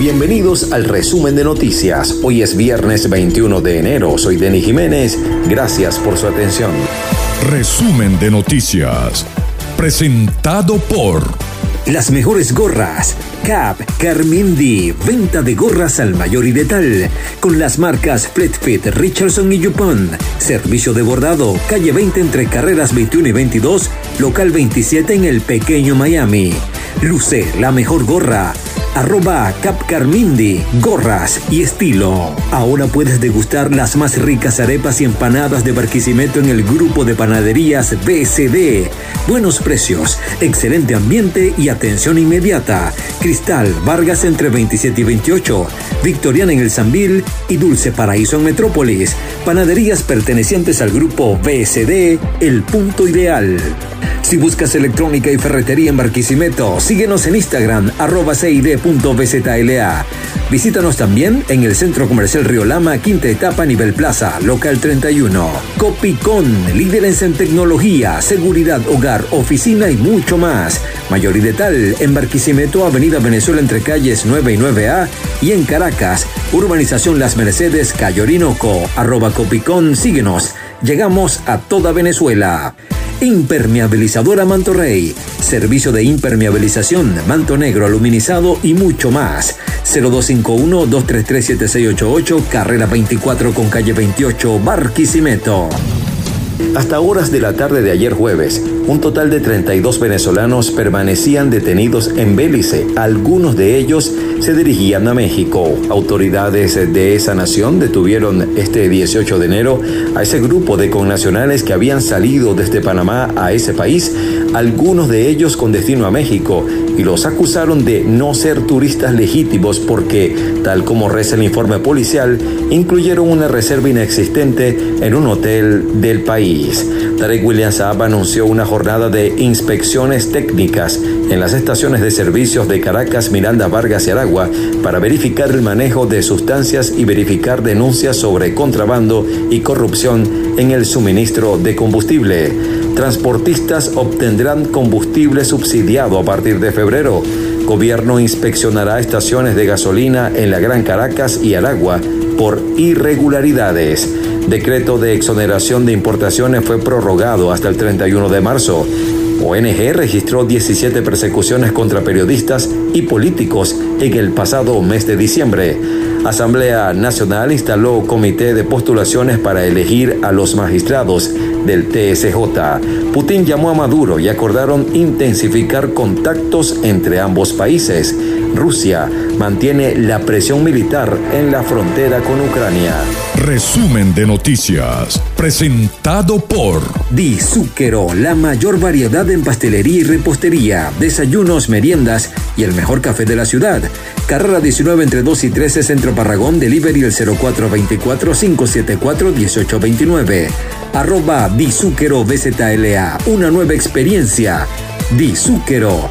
Bienvenidos al resumen de noticias. Hoy es viernes 21 de enero. Soy Denis Jiménez. Gracias por su atención. Resumen de noticias. Presentado por... Las mejores gorras. Cap, Carmindi, venta de gorras al mayor y detal. Con las marcas Fleetfit, Richardson y Yupon. Servicio de bordado, calle 20 entre carreras 21 y 22, local 27 en el pequeño Miami. Luce la mejor gorra arroba Capcarmindi, gorras y estilo. Ahora puedes degustar las más ricas arepas y empanadas de Barquisimeto en el grupo de panaderías BCD. Buenos precios, excelente ambiente y atención inmediata. Cristal, Vargas entre 27 y 28, Victoriana en el Sambil y Dulce Paraíso en Metrópolis. Panaderías pertenecientes al grupo BSD, El Punto Ideal. Si buscas electrónica y ferretería en Barquisimeto, síguenos en Instagram, arroba cid.bzla. Visítanos también en el Centro Comercial Río Lama, quinta etapa, nivel plaza, local 31. Copicón, líderes en tecnología, seguridad, hogar, oficina y mucho más. Mayor y detal en Barquisimeto, Avenida Venezuela entre calles 9 y 9A y en Caracas, Urbanización Las Mercedes, Cayo Orinoco, arroba Copicón, síguenos. Llegamos a toda Venezuela. Impermeabilizadora Manto Rey. Servicio de impermeabilización, manto negro, aluminizado y mucho más. 0251-233-7688, carrera 24 con calle 28, Barquisimeto. Hasta horas de la tarde de ayer jueves, un total de 32 venezolanos permanecían detenidos en Bélice. Algunos de ellos se dirigían a México. Autoridades de esa nación detuvieron este 18 de enero a ese grupo de connacionales que habían salido desde Panamá a ese país, algunos de ellos con destino a México, y los acusaron de no ser turistas legítimos porque, tal como reza el informe policial, incluyeron una reserva inexistente en un hotel del país. Tarek William Saab anunció una jornada de inspecciones técnicas en las estaciones de servicios de Caracas, Miranda, Vargas y Aragua para verificar el manejo de sustancias y verificar denuncias sobre contrabando y corrupción en el suministro de combustible. Transportistas obtendrán combustible subsidiado a partir de febrero. Gobierno inspeccionará estaciones de gasolina en la Gran Caracas y Aragua por irregularidades. Decreto de exoneración de importaciones fue prorrogado hasta el 31 de marzo. ONG registró 17 persecuciones contra periodistas y políticos en el pasado mes de diciembre. Asamblea Nacional instaló comité de postulaciones para elegir a los magistrados del TSJ. Putin llamó a Maduro y acordaron intensificar contactos entre ambos países. Rusia mantiene la presión militar en la frontera con Ucrania. Resumen de noticias, presentado por Di Zúquero, la mayor variedad en pastelería y repostería, desayunos, meriendas y el mejor café de la ciudad. Carrera 19 entre 2 y 13, Centro Parragón, Delivery el 0424-574-1829. Arroba Di Zúquero BZLA, una nueva experiencia. Di Zúquero,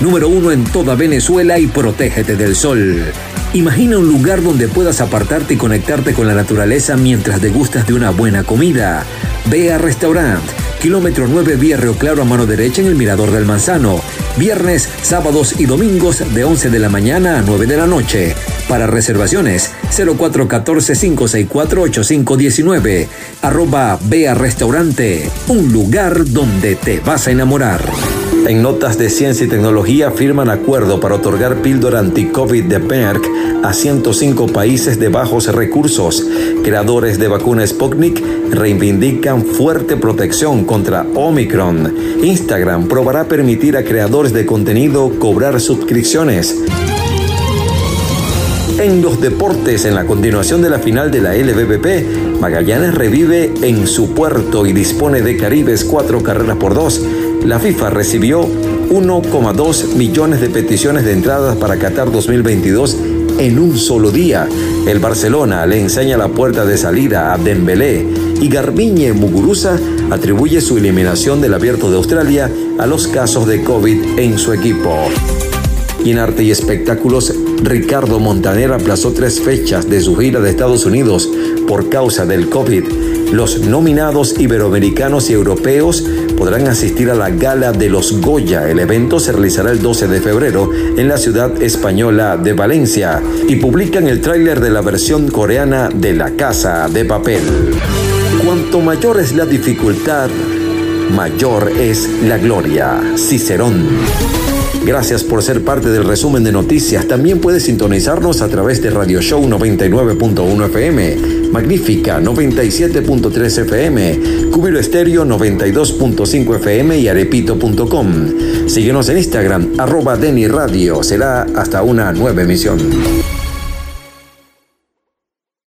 Número uno en toda Venezuela y protégete del sol. Imagina un lugar donde puedas apartarte y conectarte con la naturaleza mientras degustas de una buena comida. Ve a Restaurant, kilómetro 9 vía Río Claro a mano derecha en el Mirador del Manzano. Viernes, sábados y domingos de 11 de la mañana a 9 de la noche. Para reservaciones, 0414-564-8519. Arroba Vea Restaurante, un lugar donde te vas a enamorar. En notas de ciencia y tecnología firman acuerdo para otorgar píldora anti-COVID de Merck a 105 países de bajos recursos. Creadores de vacuna Sputnik reivindican fuerte protección contra Omicron. Instagram probará permitir a creadores de contenido cobrar suscripciones. En los deportes, en la continuación de la final de la LVPP, Magallanes revive en su puerto y dispone de Caribes cuatro carreras por dos. La FIFA recibió 1,2 millones de peticiones de entradas para Qatar 2022 en un solo día. El Barcelona le enseña la puerta de salida a Dembélé y Garbiñe Muguruza atribuye su eliminación del Abierto de Australia a los casos de COVID en su equipo. Y en arte y espectáculos, Ricardo Montaner aplazó tres fechas de su gira de Estados Unidos por causa del COVID. Los nominados iberoamericanos y europeos podrán asistir a la gala de los Goya. El evento se realizará el 12 de febrero en la ciudad española de Valencia y publican el tráiler de la versión coreana de La Casa de Papel. Cuanto mayor es la dificultad, mayor es la gloria. Cicerón. Gracias por ser parte del resumen de noticias. También puedes sintonizarnos a través de Radio Show 99.1 FM, Magnífica 97.3 FM, Cubiro Estéreo 92.5 FM y arepito.com. Síguenos en Instagram, arroba Deni Radio. Será hasta una nueva emisión.